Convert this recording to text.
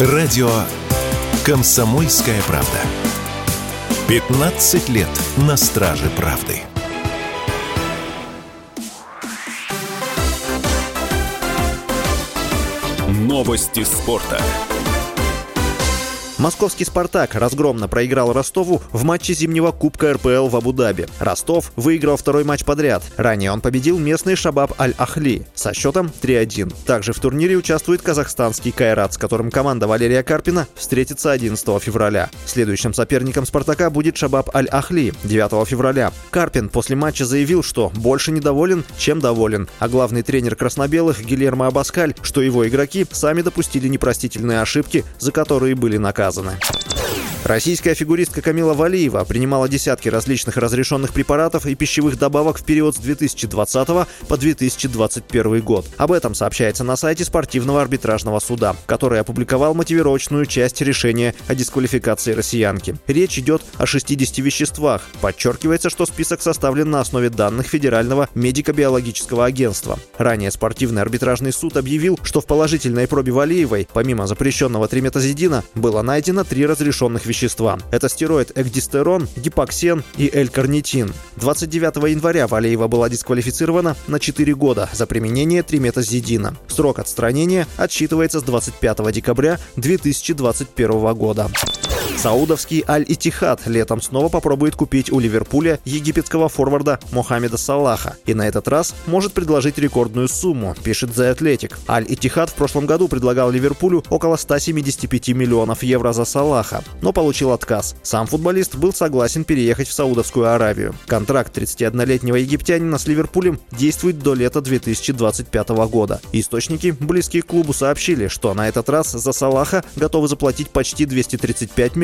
Радио «Комсомольская правда». 15 лет на страже правды. Новости спорта. Московский «Спартак» разгромно проиграл Ростову в матче зимнего Кубка РПЛ в Абу-Даби. Ростов выиграл второй матч подряд. Ранее он победил местный Шабаб Аль-Ахли со счетом 3-1. Также в турнире участвует казахстанский Кайрат, с которым команда Валерия Карпина встретится 11 февраля. Следующим соперником «Спартака» будет Шабаб Аль-Ахли 9 февраля. Карпин после матча заявил, что больше недоволен, чем доволен, а главный тренер краснобелых Гильермо Абаскаль, что его игроки сами допустили непростительные ошибки, за которые были наказаны наказаны. Российская фигуристка Камила Валиева принимала десятки различных разрешенных препаратов и пищевых добавок в период с 2020 по 2021 год. Об этом сообщается на сайте спортивного арбитражного суда, который опубликовал мотивировочную часть решения о дисквалификации россиянки. Речь идет о 60 веществах. Подчеркивается, что список составлен на основе данных Федерального медико-биологического агентства. Ранее спортивный арбитражный суд объявил, что в положительной пробе Валиевой, помимо запрещенного триметазидина, было найдено три разрешенных вещества вещества. Это стероид экдистерон, гипоксен и L-карнитин. 29 января Валеева была дисквалифицирована на 4 года за применение триметазидина. Срок отстранения отсчитывается с 25 декабря 2021 года. Саудовский Аль-Итихад летом снова попробует купить у Ливерпуля египетского форварда Мохаммеда Салаха. И на этот раз может предложить рекордную сумму, пишет The Athletic. Аль-Итихад в прошлом году предлагал Ливерпулю около 175 миллионов евро за Салаха, но получил отказ. Сам футболист был согласен переехать в Саудовскую Аравию. Контракт 31-летнего египтянина с Ливерпулем действует до лета 2025 года. Источники, близкие к клубу, сообщили, что на этот раз за Салаха готовы заплатить почти 235 миллионов